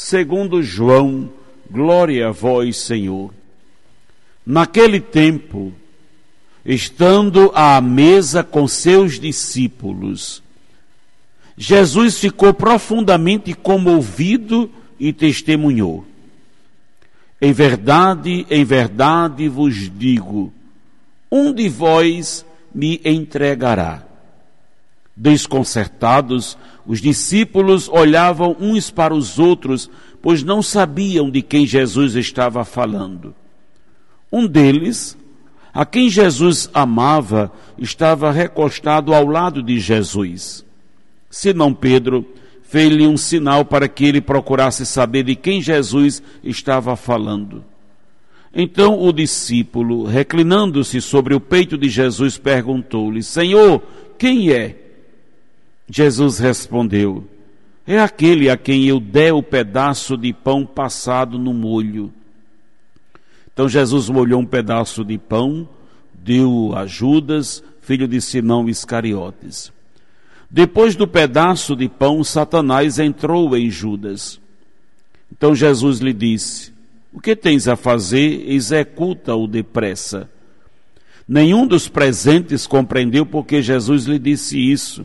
segundo João, glória a vós, Senhor. Naquele tempo, estando à mesa com seus discípulos, Jesus ficou profundamente comovido e testemunhou. Em verdade, em verdade vos digo: um de vós me entregará. Desconcertados, os discípulos olhavam uns para os outros, pois não sabiam de quem Jesus estava falando. Um deles, a quem Jesus amava, estava recostado ao lado de Jesus. Simão Pedro fez-lhe um sinal para que ele procurasse saber de quem Jesus estava falando. Então o discípulo, reclinando-se sobre o peito de Jesus, perguntou-lhe: Senhor, quem é? Jesus respondeu: É aquele a quem eu der o pedaço de pão passado no molho. Então Jesus molhou um pedaço de pão, deu a Judas, filho de Simão Iscariotes. Depois do pedaço de pão, Satanás entrou em Judas. Então Jesus lhe disse: O que tens a fazer? Executa-o depressa. Nenhum dos presentes compreendeu porque Jesus lhe disse isso.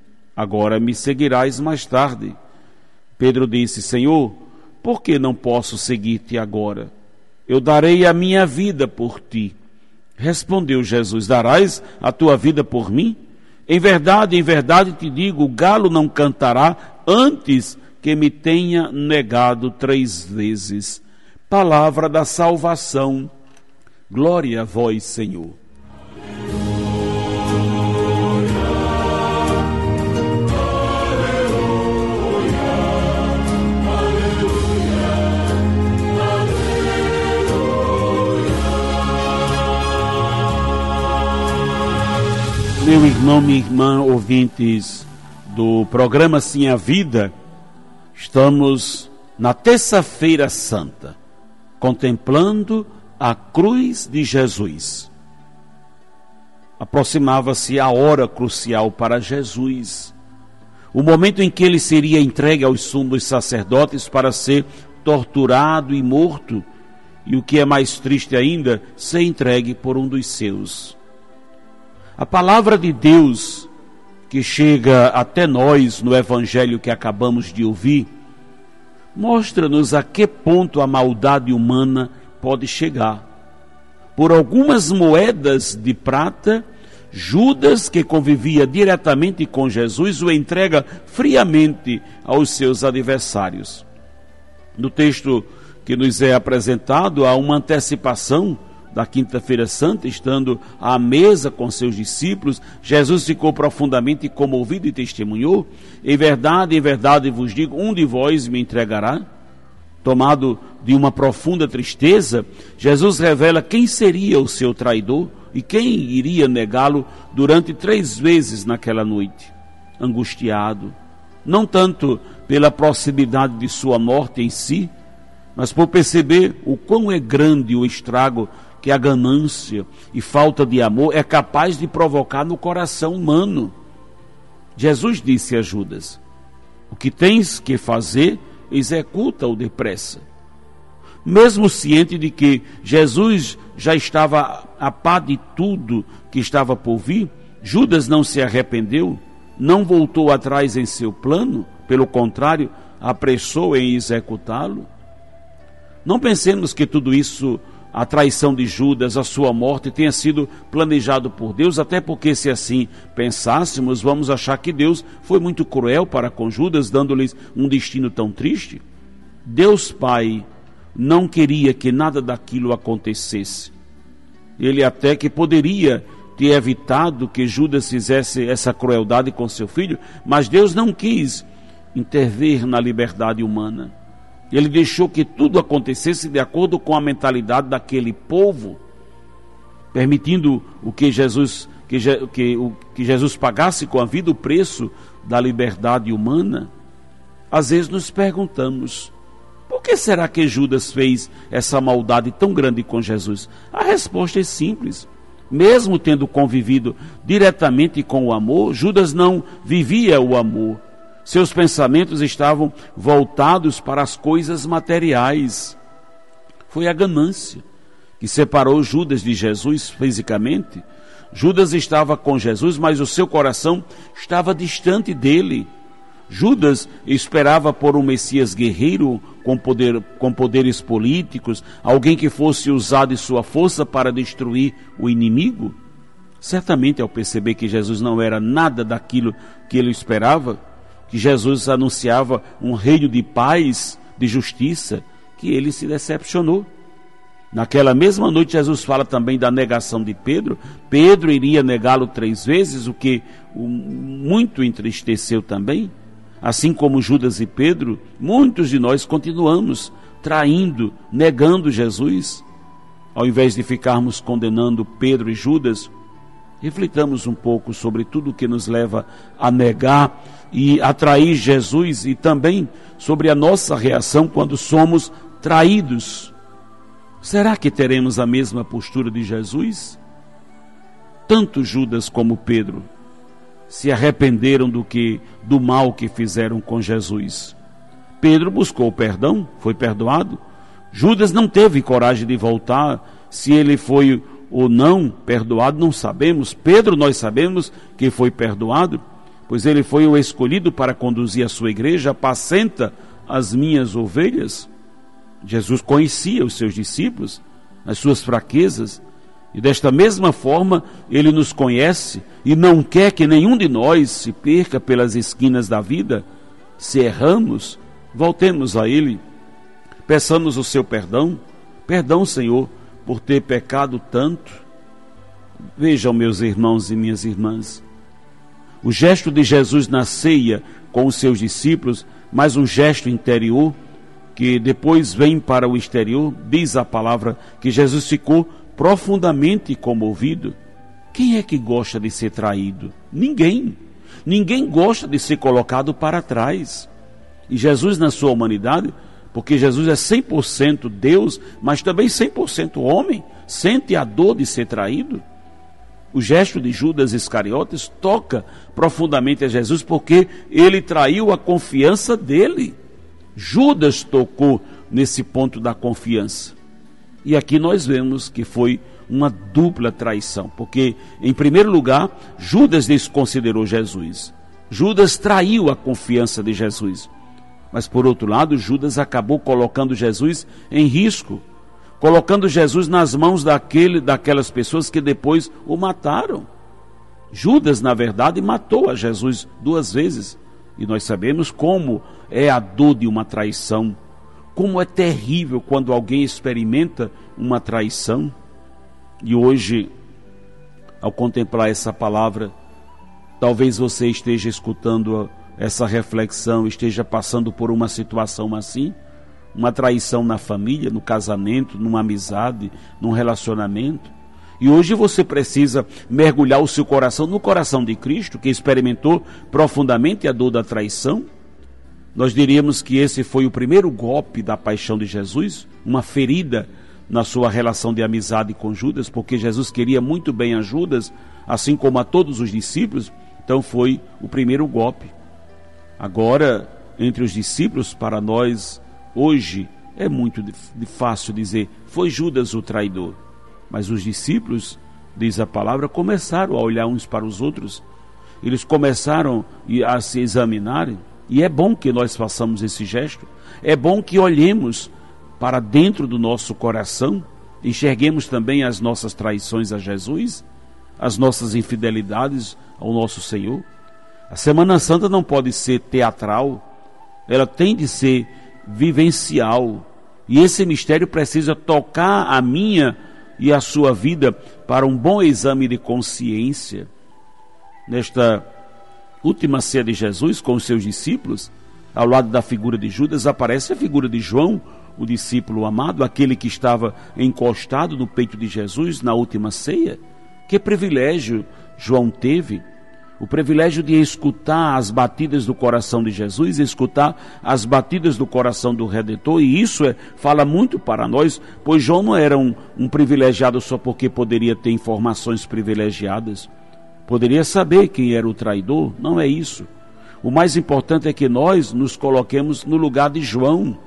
Agora me seguirás mais tarde. Pedro disse: Senhor, por que não posso seguir-te agora? Eu darei a minha vida por ti. Respondeu Jesus: Darás a tua vida por mim? Em verdade, em verdade te digo: o galo não cantará antes que me tenha negado três vezes. Palavra da salvação. Glória a vós, Senhor. Irmão, minha irmã, ouvintes do programa Sim a Vida, estamos na Terça-feira Santa, contemplando a cruz de Jesus. Aproximava-se a hora crucial para Jesus, o momento em que ele seria entregue aos sumos sacerdotes para ser torturado e morto, e o que é mais triste ainda, ser entregue por um dos seus. A palavra de Deus que chega até nós no evangelho que acabamos de ouvir, mostra-nos a que ponto a maldade humana pode chegar. Por algumas moedas de prata, Judas, que convivia diretamente com Jesus, o entrega friamente aos seus adversários. No texto que nos é apresentado, há uma antecipação da Quinta-feira Santa, estando à mesa com seus discípulos, Jesus ficou profundamente comovido e testemunhou: Em verdade, em verdade vos digo, um de vós me entregará. Tomado de uma profunda tristeza, Jesus revela quem seria o seu traidor e quem iria negá-lo durante três vezes naquela noite. Angustiado, não tanto pela proximidade de sua morte em si, mas por perceber o quão é grande o estrago que a ganância e falta de amor é capaz de provocar no coração humano. Jesus disse a Judas: O que tens que fazer, executa-o depressa. Mesmo ciente de que Jesus já estava a par de tudo que estava por vir, Judas não se arrependeu, não voltou atrás em seu plano, pelo contrário, apressou em executá-lo. Não pensemos que tudo isso, a traição de Judas, a sua morte, tenha sido planejado por Deus, até porque, se assim pensássemos, vamos achar que Deus foi muito cruel para com Judas, dando-lhes um destino tão triste. Deus Pai não queria que nada daquilo acontecesse. Ele até que poderia ter evitado que Judas fizesse essa crueldade com seu filho, mas Deus não quis intervir na liberdade humana. Ele deixou que tudo acontecesse de acordo com a mentalidade daquele povo, permitindo o que Jesus que, que, o, que Jesus pagasse com a vida o preço da liberdade humana. Às vezes nos perguntamos: por que será que Judas fez essa maldade tão grande com Jesus? A resposta é simples. Mesmo tendo convivido diretamente com o amor, Judas não vivia o amor seus pensamentos estavam voltados para as coisas materiais. Foi a ganância que separou Judas de Jesus fisicamente. Judas estava com Jesus, mas o seu coração estava distante dele. Judas esperava por um Messias guerreiro com, poder, com poderes políticos, alguém que fosse usar de sua força para destruir o inimigo. Certamente, ao perceber que Jesus não era nada daquilo que ele esperava, que Jesus anunciava um reino de paz, de justiça, que ele se decepcionou. Naquela mesma noite, Jesus fala também da negação de Pedro. Pedro iria negá-lo três vezes, o que muito entristeceu também. Assim como Judas e Pedro, muitos de nós continuamos traindo, negando Jesus. Ao invés de ficarmos condenando Pedro e Judas, reflitamos um pouco sobre tudo o que nos leva a negar e atrair Jesus e também sobre a nossa reação quando somos traídos. Será que teremos a mesma postura de Jesus? Tanto Judas como Pedro se arrependeram do que do mal que fizeram com Jesus. Pedro buscou perdão, foi perdoado. Judas não teve coragem de voltar, se ele foi ou não perdoado, não sabemos. Pedro, nós sabemos que foi perdoado pois ele foi o escolhido para conduzir a sua igreja, apacenta as minhas ovelhas. Jesus conhecia os seus discípulos, as suas fraquezas, e desta mesma forma ele nos conhece e não quer que nenhum de nós se perca pelas esquinas da vida. Se erramos, voltemos a ele, peçamos o seu perdão. Perdão, Senhor, por ter pecado tanto. Vejam, meus irmãos e minhas irmãs, o gesto de Jesus na ceia com os seus discípulos, mais um gesto interior, que depois vem para o exterior, diz a palavra que Jesus ficou profundamente comovido. Quem é que gosta de ser traído? Ninguém. Ninguém gosta de ser colocado para trás. E Jesus, na sua humanidade, porque Jesus é 100% Deus, mas também 100% homem, sente a dor de ser traído. O gesto de Judas Iscariotes toca profundamente a Jesus porque ele traiu a confiança dele. Judas tocou nesse ponto da confiança. E aqui nós vemos que foi uma dupla traição, porque, em primeiro lugar, Judas desconsiderou Jesus. Judas traiu a confiança de Jesus. Mas, por outro lado, Judas acabou colocando Jesus em risco colocando Jesus nas mãos daquele, daquelas pessoas que depois o mataram. Judas, na verdade, matou a Jesus duas vezes. E nós sabemos como é a dor de uma traição, como é terrível quando alguém experimenta uma traição. E hoje, ao contemplar essa palavra, talvez você esteja escutando essa reflexão, esteja passando por uma situação assim uma traição na família, no casamento, numa amizade, num relacionamento. E hoje você precisa mergulhar o seu coração no coração de Cristo, que experimentou profundamente a dor da traição. Nós diríamos que esse foi o primeiro golpe da paixão de Jesus, uma ferida na sua relação de amizade com Judas, porque Jesus queria muito bem a Judas, assim como a todos os discípulos, então foi o primeiro golpe. Agora, entre os discípulos, para nós, hoje, é muito fácil dizer, foi Judas o traidor. Mas os discípulos, diz a palavra, começaram a olhar uns para os outros, eles começaram a se examinarem e é bom que nós façamos esse gesto, é bom que olhemos para dentro do nosso coração, enxerguemos também as nossas traições a Jesus, as nossas infidelidades ao nosso Senhor. A Semana Santa não pode ser teatral, ela tem de ser vivencial. E esse mistério precisa tocar a minha e a sua vida para um bom exame de consciência. Nesta última ceia de Jesus com os seus discípulos, ao lado da figura de Judas, aparece a figura de João, o discípulo amado, aquele que estava encostado no peito de Jesus na última ceia. Que privilégio João teve! O privilégio de escutar as batidas do coração de Jesus, escutar as batidas do coração do Redentor, e isso é, fala muito para nós, pois João não era um, um privilegiado só porque poderia ter informações privilegiadas. Poderia saber quem era o traidor, não é isso. O mais importante é que nós nos coloquemos no lugar de João.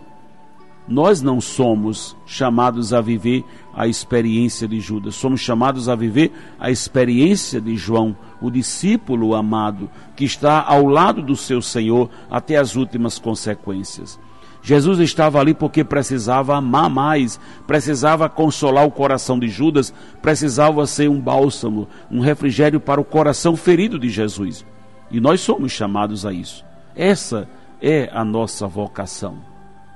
Nós não somos chamados a viver a experiência de Judas, somos chamados a viver a experiência de João, o discípulo amado, que está ao lado do seu Senhor até as últimas consequências. Jesus estava ali porque precisava amar mais, precisava consolar o coração de Judas, precisava ser um bálsamo, um refrigério para o coração ferido de Jesus. E nós somos chamados a isso. Essa é a nossa vocação.